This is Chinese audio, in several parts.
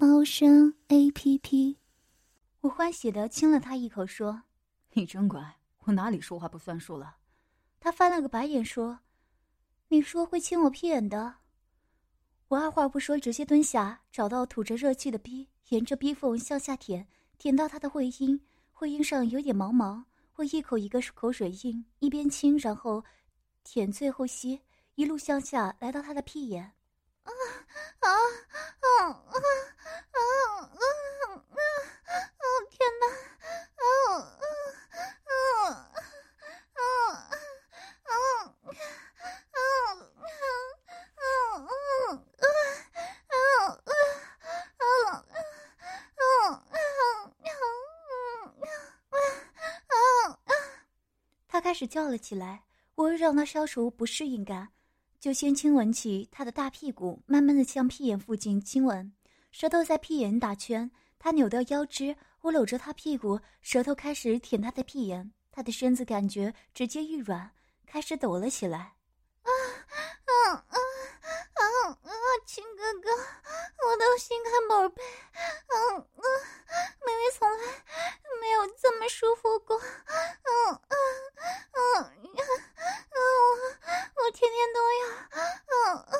猫声 A P P。我欢喜的亲了他一口，说：“你真乖，我哪里说话不算数了？”他翻了个白眼，说：“你说会亲我屁眼的？”我二话不说，直接蹲下，找到吐着热气的逼，沿着逼缝向下舔，舔到他的会阴，会阴上有点毛毛，我一口一个口水印，一边亲，然后舔，最后吸。一路向下，来到他的屁眼。啊啊啊啊啊他开始叫了起来，我让他消除不适应感。就先亲吻起他的大屁股，慢慢的向屁眼附近亲吻，舌头在屁眼打圈。他扭掉腰肢，我搂着他屁股，舌头开始舔他的屁眼。他的身子感觉直接一软，开始抖了起来。啊啊啊啊啊！亲哥哥，我的心肝宝贝，嗯嗯，妹妹从来没有这么舒服过。嗯嗯嗯嗯，我我天天都要。嗯嗯嗯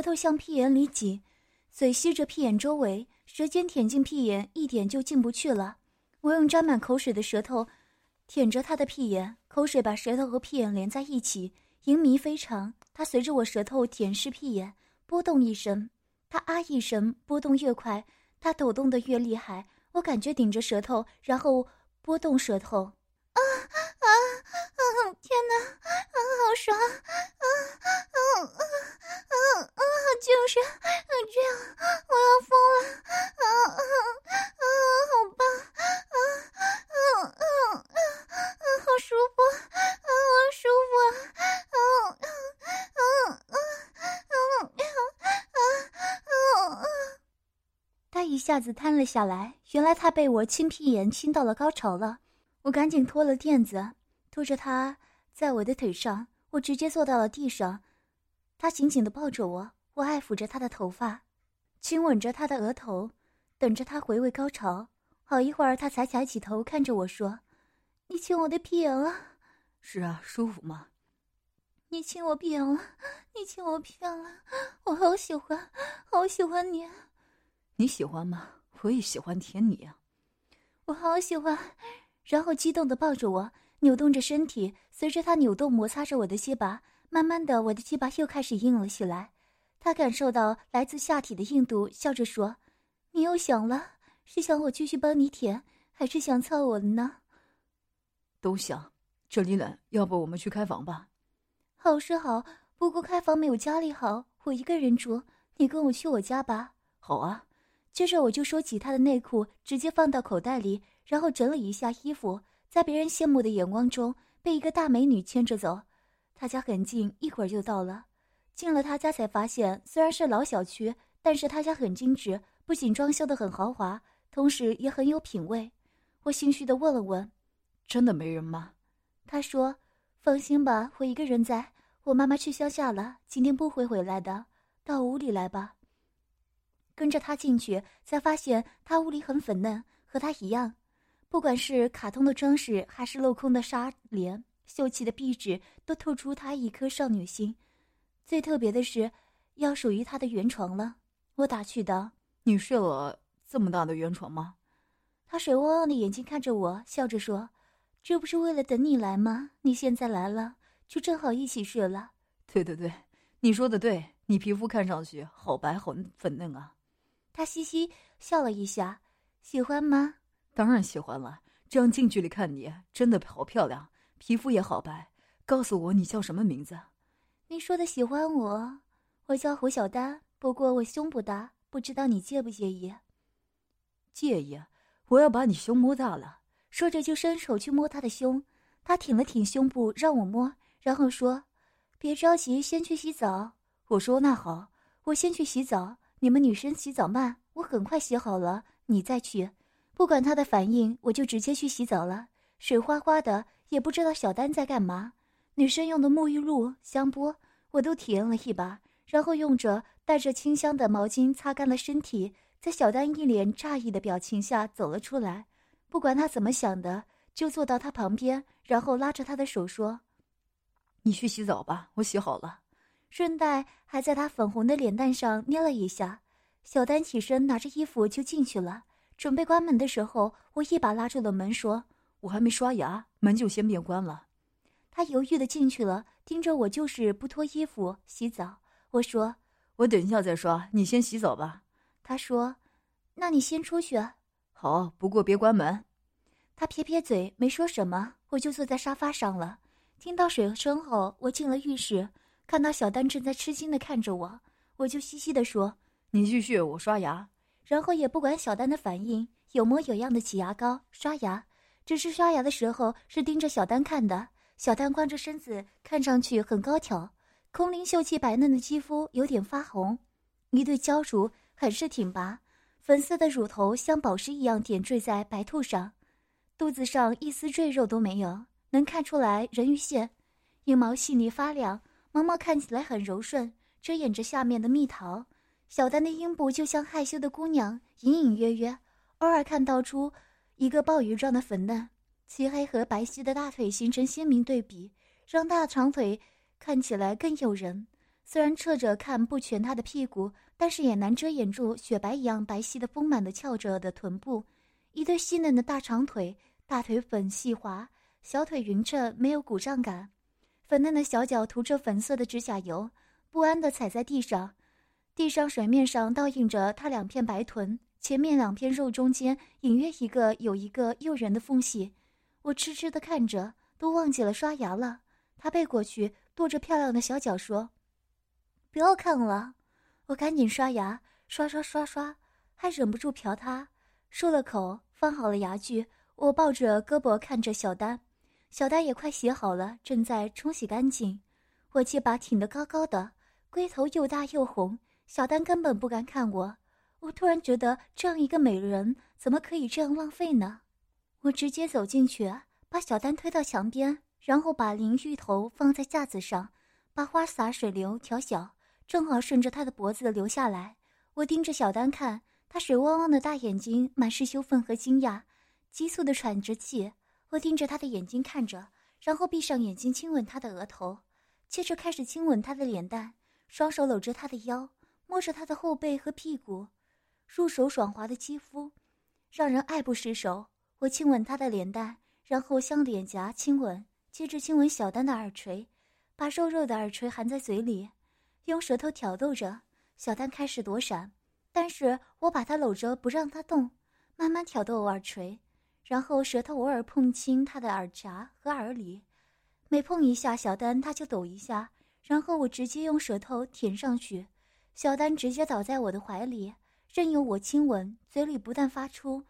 舌头向屁眼里挤，嘴吸着屁眼周围。舌尖舔进屁眼，一点就进不去了。我用沾满口水的舌头舔着他的屁眼，口水把舌头和屁眼连在一起，淫迷非常。他随着我舌头舔舐屁眼，波动一声，他啊一声，波动越快，他抖动的越厉害。我感觉顶着舌头，然后波动舌头，啊啊啊！天哪，啊，好爽！啊啊啊！就是这样，我要疯了！啊啊啊！好棒！啊啊啊啊！好舒服！啊，好舒服！啊啊啊啊啊啊啊啊！他一下子瘫了下来，原来他被我亲屁眼亲到了高潮了。我赶紧脱了垫子，拖着他在我的腿上，我直接坐到了地上。他紧紧的抱着我。我爱抚着他的头发，亲吻着他的额头，等着他回味高潮。好一会儿，他才抬起头看着我说：“你亲我的屁眼了？”“是啊，舒服吗？”“你亲我屁眼了？你亲我屁眼了？我好喜欢，好喜欢你。”“你喜欢吗？我也喜欢舔你啊。”“我好喜欢。”然后激动的抱着我，扭动着身体，随着他扭动摩擦着我的鸡巴，慢慢的，我的鸡巴又开始硬了起来。他感受到来自下体的硬度，笑着说：“你又想了？是想我继续帮你舔，还是想操我了呢？”“都想。这里冷，要不我们去开房吧？”“好是好，不过开房没有家里好。我一个人住，你跟我去我家吧。”“好啊。”接着我就收起他的内裤，直接放到口袋里，然后整理一下衣服，在别人羡慕的眼光中，被一个大美女牵着走。他家很近，一会儿就到了。进了他家才发现，虽然是老小区，但是他家很精致，不仅装修的很豪华，同时也很有品味。我心虚的问了问：“真的没人吗？”他说：“放心吧，我一个人在。我妈妈去乡下了，今天不会回来的。到屋里来吧。”跟着他进去，才发现他屋里很粉嫩，和他一样，不管是卡通的装饰，还是镂空的纱帘，秀气的壁纸，都透出他一颗少女心。最特别的是，要属于他的圆床了。我打趣道：“你睡了这么大的圆床吗？”他水汪汪的眼睛看着我，笑着说：“这不是为了等你来吗？你现在来了，就正好一起睡了。”对对对，你说的对，你皮肤看上去好白好粉嫩啊。他嘻嘻笑了一下，喜欢吗？当然喜欢了。这样近距离看你，真的好漂亮，皮肤也好白。告诉我你叫什么名字？你说的喜欢我，我叫胡小丹。不过我胸不大，不知道你介不介意？介意，我要把你胸摸大了。说着就伸手去摸他的胸，他挺了挺胸部让我摸，然后说：“别着急，先去洗澡。”我说：“那好，我先去洗澡。你们女生洗澡慢，我很快洗好了，你再去。”不管他的反应，我就直接去洗澡了。水哗哗的，也不知道小丹在干嘛。女生用的沐浴露、香波，我都体验了一把，然后用着带着清香的毛巾擦干了身体。在小丹一脸诧异的表情下走了出来。不管他怎么想的，就坐到他旁边，然后拉着他的手说：“你去洗澡吧，我洗好了。”顺带还在他粉红的脸蛋上捏了一下。小丹起身拿着衣服就进去了。准备关门的时候，我一把拉住了门，说：“我还没刷牙，门就先别关了。”他犹豫的进去了，盯着我，就是不脱衣服洗澡。我说：“我等一下再刷，你先洗澡吧。”他说：“那你先出去。”好，不过别关门。他撇撇嘴，没说什么。我就坐在沙发上了。听到水声后，我进了浴室，看到小丹正在吃惊的看着我，我就嘻嘻的说：“你继续，我刷牙。”然后也不管小丹的反应，有模有样的挤牙膏刷牙，只是刷牙的时候是盯着小丹看的。小丹光着身子，看上去很高挑，空灵秀气、白嫩的肌肤有点发红，一对娇乳很是挺拔，粉色的乳头像宝石一样点缀在白兔上，肚子上一丝赘肉都没有，能看出来人鱼线，阴毛细腻发亮，毛毛看起来很柔顺，遮掩着下面的蜜桃。小丹的阴部就像害羞的姑娘，隐隐约约，偶尔看到出一个鲍鱼状的粉嫩。漆黑和白皙的大腿形成鲜明对比，让大长腿看起来更诱人。虽然侧着看不全她的屁股，但是也难遮掩住雪白一样白皙的丰满的翘着的臀部。一对细嫩的大长腿，大腿粉细滑，小腿匀称，没有鼓胀感。粉嫩的小脚涂着粉色的指甲油，不安地踩在地上。地上水面上倒映着她两片白臀，前面两片肉中间隐约一个有一个诱人的缝隙。我痴痴的看着，都忘记了刷牙了。他背过去，跺着漂亮的小脚说：“不要看了。”我赶紧刷牙，刷刷刷刷，还忍不住瞟他。漱了口，放好了牙具，我抱着胳膊看着小丹。小丹也快洗好了，正在冲洗干净。我气把挺得高高的，龟头又大又红。小丹根本不敢看我，我突然觉得这样一个美人怎么可以这样浪费呢？我直接走进去，把小丹推到墙边，然后把淋浴头放在架子上，把花洒水流调小，正好顺着她的脖子流下来。我盯着小丹看，她水汪汪的大眼睛满是羞愤和惊讶，急促的喘着气。我盯着她的眼睛看着，然后闭上眼睛亲吻她的额头，接着开始亲吻她的脸蛋，双手搂着她的腰。摸着她的后背和屁股，入手爽滑的肌肤，让人爱不释手。我亲吻她的脸蛋，然后向脸颊亲吻，接着亲吻小丹的耳垂，把肉肉的耳垂含在嘴里，用舌头挑逗着。小丹开始躲闪，但是我把她搂着不让她动，慢慢挑逗耳垂，然后舌头偶尔碰亲她的耳夹和耳里，每碰一下小丹，她就抖一下，然后我直接用舌头舔上去。小丹直接倒在我的怀里，任由我亲吻，嘴里不断发出“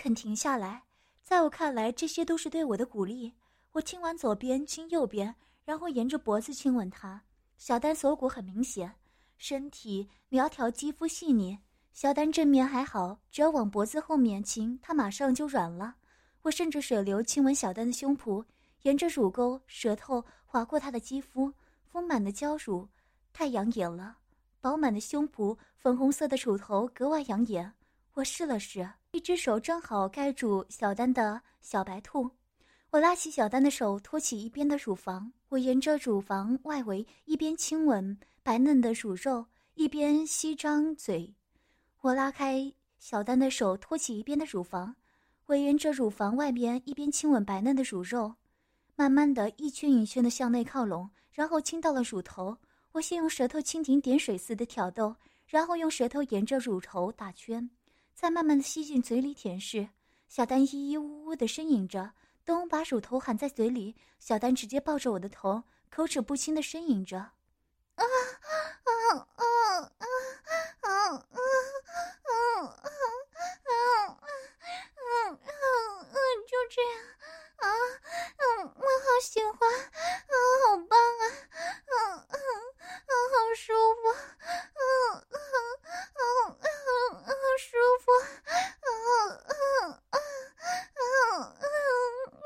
肯停下来？在我看来，这些都是对我的鼓励。我亲完左边，亲右边，然后沿着脖子亲吻他。小丹锁骨很明显，身体苗条，肌肤细腻。小丹正面还好，只要往脖子后面亲，他马上就软了。我顺着水流亲吻小丹的胸脯，沿着乳沟，舌头划过她的肌肤，丰满的娇乳太养眼了，饱满的胸脯，粉红色的乳头格外养眼。我试了试，一只手正好盖住小丹的小白兔。我拉起小丹的手，托起一边的乳房，我沿着乳房外围一边亲吻白嫩的乳肉，一边吸张嘴。我拉开小丹的手，托起一边的乳房，我沿着乳房外边一边亲吻白嫩的乳肉，慢慢的一圈一圈的向内靠拢，然后亲到了乳头。我先用舌头蜻蜓点水似的挑逗，然后用舌头沿着乳头打圈。再慢慢的吸进嘴里舔舐，小丹咿咿呜呜的呻吟着。等我把乳头含在嘴里，小丹直接抱着我的头，口齿不清的呻吟着。啊啊啊啊啊啊啊啊啊啊啊！就这样啊，嗯，我好喜欢，啊，好棒啊，嗯嗯嗯，好舒服，嗯嗯嗯嗯嗯，舒服，嗯嗯嗯嗯嗯。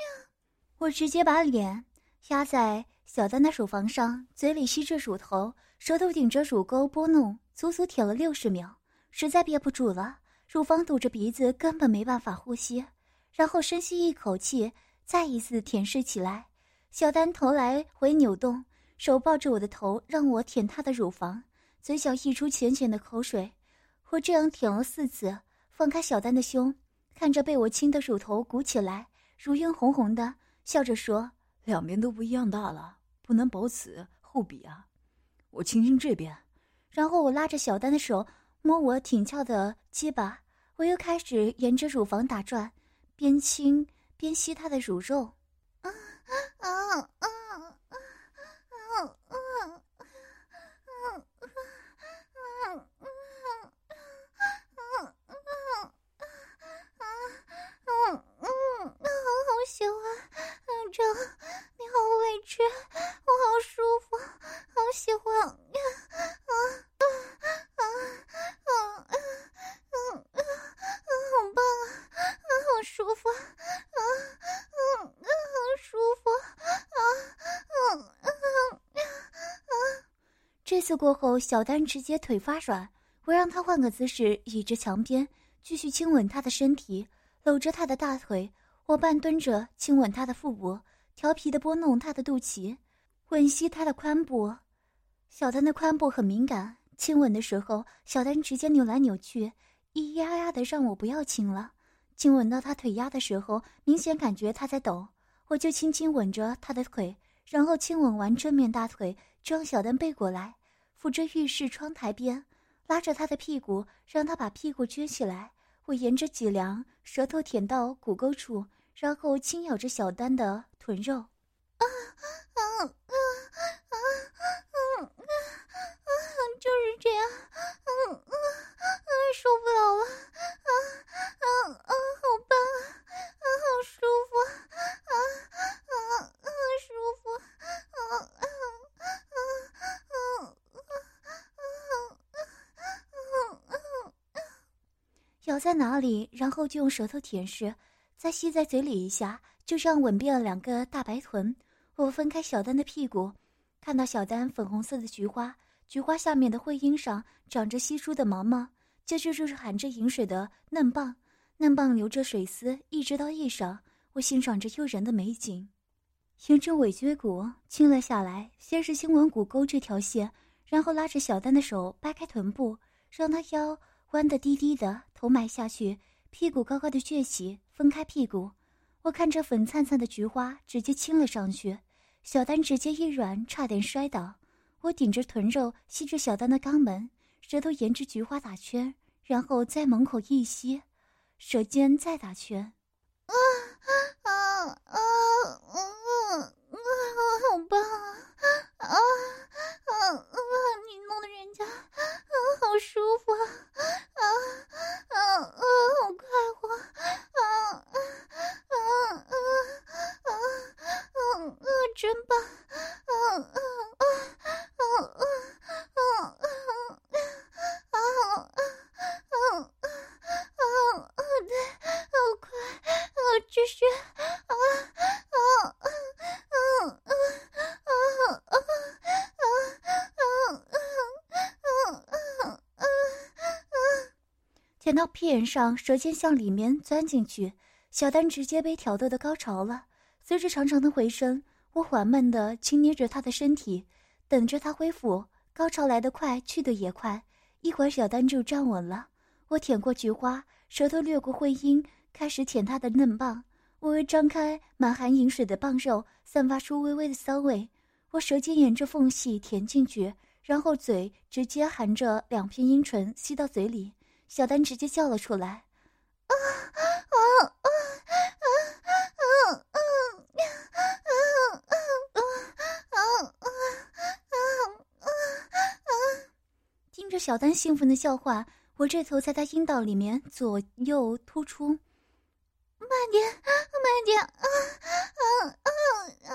我直接把脸压在小丹的乳房上，嘴里吸着乳头，舌头顶着乳沟拨弄，足足舔了六十秒，实在憋不住了，乳房堵着鼻子，根本没办法呼吸。然后深吸一口气，再一次舔舐起来。小丹头来回扭动，手抱着我的头，让我舔她的乳房，嘴角溢出浅浅的口水。我这样舔了四次，放开小丹的胸，看着被我亲的乳头鼓起来，乳晕红红的，笑着说：“两边都不一样大了，不能保此厚彼啊。”我亲亲这边，然后我拉着小丹的手摸我挺翘的鸡巴，我又开始沿着乳房打转。边亲边吸她的乳肉，啊啊啊啊啊啊啊好喜欢，这你好委屈，我好舒服，好喜欢，啊啊啊啊啊啊啊！好棒啊，啊好舒服，啊啊啊，好舒服，啊啊啊啊！这次过后，小丹直接腿发软，我让他换个姿势，倚着墙边，继续亲吻他的身体，搂着他的大腿。我半蹲着亲吻他的腹部，调皮的拨弄他的肚脐，吻吸他的髋部。小丹的髋部很敏感，亲吻的时候，小丹直接扭来扭去，咿咿呀呀的让我不要亲了。亲吻到他腿压的时候，明显感觉他在抖，我就轻轻吻着他的腿，然后亲吻完正面大腿，就让小丹背过来，扶着浴室窗台边，拉着他的屁股，让他把屁股撅起来。我沿着脊梁，舌头舔到骨沟处，然后轻咬着小丹的臀肉，后就用舌头舔舐，再吸在嘴里一下，就这样吻遍了两个大白臀。我分开小丹的屁股，看到小丹粉红色的菊花。菊花下面的会阴上长着稀疏的毛毛，接着就是含着饮水的嫩棒，嫩棒流着水丝，一直到腋上。我欣赏着诱人的美景，沿着尾椎骨亲了下来，先是亲吻骨沟这条线，然后拉着小丹的手掰开臀部，让她腰弯得低低的，头埋下去，屁股高高的撅起，分开屁股。我看着粉灿灿的菊花，直接亲了上去，小丹直接一软，差点摔倒。我顶着臀肉吸着小丹的肛门，舌头沿着菊花打圈，然后在门口一吸，舌尖再打圈。啊啊啊啊啊啊！到屁眼上，舌尖向里面钻进去，小丹直接被挑逗的高潮了。随着长长的回声，我缓慢地轻捏着他的身体，等着他恢复。高潮来得快，去得也快，一会儿小丹就站稳了。我舔过菊花，舌头掠过会阴，开始舔他的嫩棒。微微张开满含饮水的棒肉，散发出微微的骚味。我舌尖沿着缝隙舔进去。然后嘴直接含着两片阴唇吸到嘴里，小丹直接叫了出来：“啊啊啊啊啊啊啊啊啊啊啊！”听着小丹兴奋的笑话，我这头在他阴道里面左右突出。慢点，慢点，啊啊啊啊！啊啊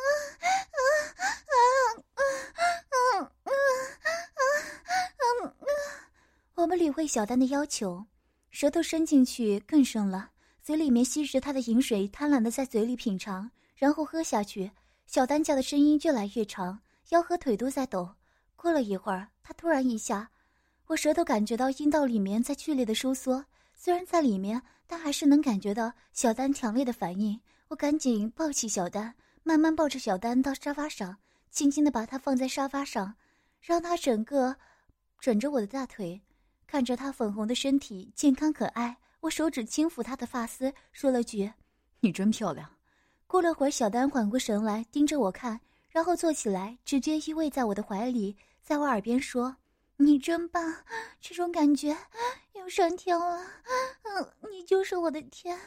我们理会小丹的要求，舌头伸进去更深了，嘴里面吸着他的饮水，贪婪的在嘴里品尝，然后喝下去。小丹叫的声音越来越长，腰和腿都在抖。过了一会儿，他突然一下，我舌头感觉到阴道里面在剧烈的收缩，虽然在里面，但还是能感觉到小丹强烈的反应。我赶紧抱起小丹，慢慢抱着小丹到沙发上，轻轻的把她放在沙发上，让她整个枕着我的大腿。看着她粉红的身体，健康可爱，我手指轻抚她的发丝，说了句：“你真漂亮。”过了会儿，小丹缓过神来，盯着我看，然后坐起来，直接依偎在我的怀里，在我耳边说：“你真棒，这种感觉又上天了。嗯，你就是我的天。”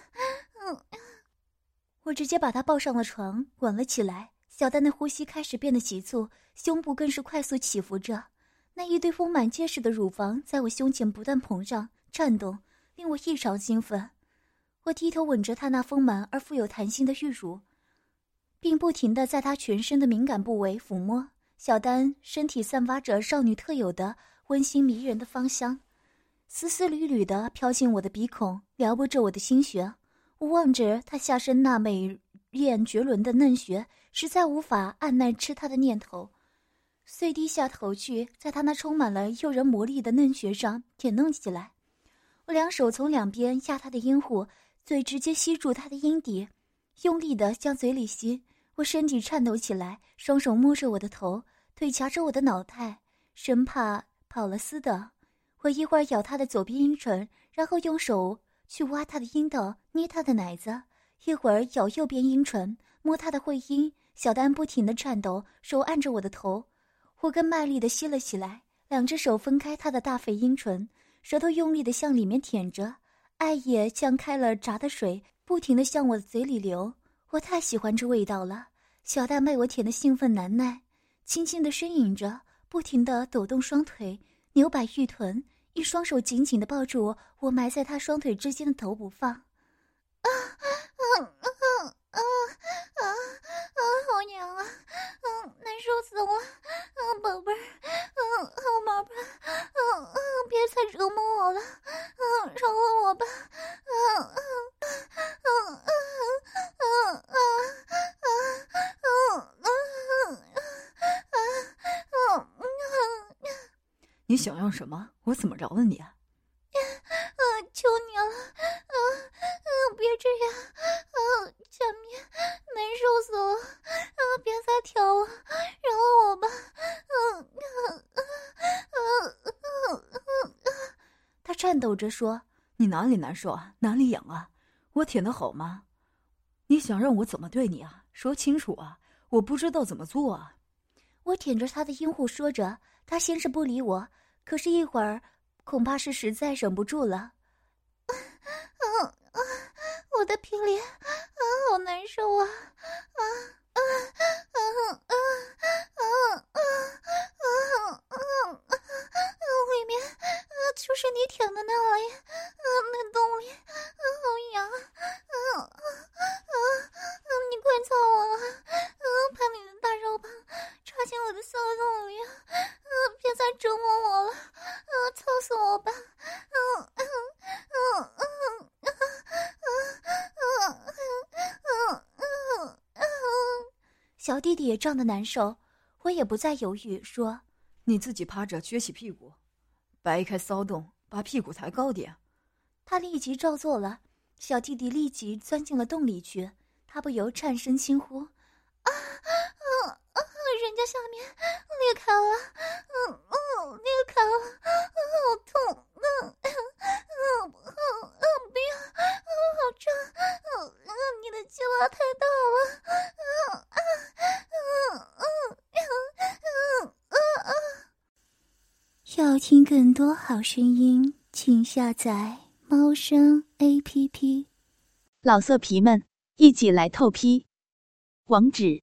嗯，我直接把她抱上了床，吻了起来。小丹的呼吸开始变得急促，胸部更是快速起伏着。那一堆丰满结实的乳房在我胸前不断膨胀、颤动，令我异常兴奋。我低头吻着她那丰满而富有弹性的玉乳，并不停地在她全身的敏感部位抚摸。小丹身体散发着少女特有的温馨迷人的芳香，丝丝缕缕地飘进我的鼻孔，撩拨着我的心弦。我望着她下身那美艳绝伦的嫩穴，实在无法按耐吃她的念头。遂低下头去，在他那充满了诱人魔力的嫩穴上舔弄起来。我两手从两边压他的阴户，嘴直接吸住他的阴蒂，用力的向嘴里吸。我身体颤抖起来，双手摸着我的头，腿夹着我的脑袋，生怕跑了丝的。我一会儿咬他的左边阴唇，然后用手去挖他的阴道，捏他的奶子；一会儿咬右边阴唇，摸他的会阴。小丹不停的颤抖，手按着我的头。我更卖力地吸了起来，两只手分开他的大肥阴唇，舌头用力地向里面舔着，爱液像开了闸的水，不停地向我的嘴里流。我太喜欢这味道了，小蛋被我舔得兴奋难耐，轻轻地呻吟着，不停地抖动双腿，扭摆玉臀，一双手紧紧地抱住我，我埋在他双腿之间的头不放。啊啊啊你想要什么？我怎么饶了你啊？啊，求你了，啊啊，别这样，啊，下面难受死了，啊，别再挑了，饶了我吧，啊啊啊啊啊啊，他颤抖着说：“你哪里难受啊？哪里痒啊？我舔的好吗？你想让我怎么对你啊？说清楚啊！我不知道怎么做啊！”我舔着他的阴户说着，他先是不理我，可是一会儿。恐怕是实在忍不住了，啊啊，我的屁脸啊，好难受啊，啊啊啊啊啊啊啊啊啊！里面啊，就是你舔的那里，啊，那洞里啊，好痒，啊啊啊啊！你快操我啊，啊，把你的大肉棒插进我的骚洞里，啊，别再折磨我了。啊操死我吧！嗯嗯嗯嗯嗯嗯嗯嗯嗯小弟弟也胀得难受，我也不再犹豫，说：“你自己趴着撅起屁股，掰开骚洞，把屁股抬高点。他立即照做了。小弟弟立即钻进了洞里去，他不由颤声轻呼：“！下面裂开了，嗯嗯，裂开了，好痛，嗯嗯嗯嗯，不要，好胀，嗯嗯，你的鸡巴太大了，嗯嗯嗯嗯嗯嗯嗯。要听更多好声音，请下载猫声。A P P，老色皮们一起来透批，网址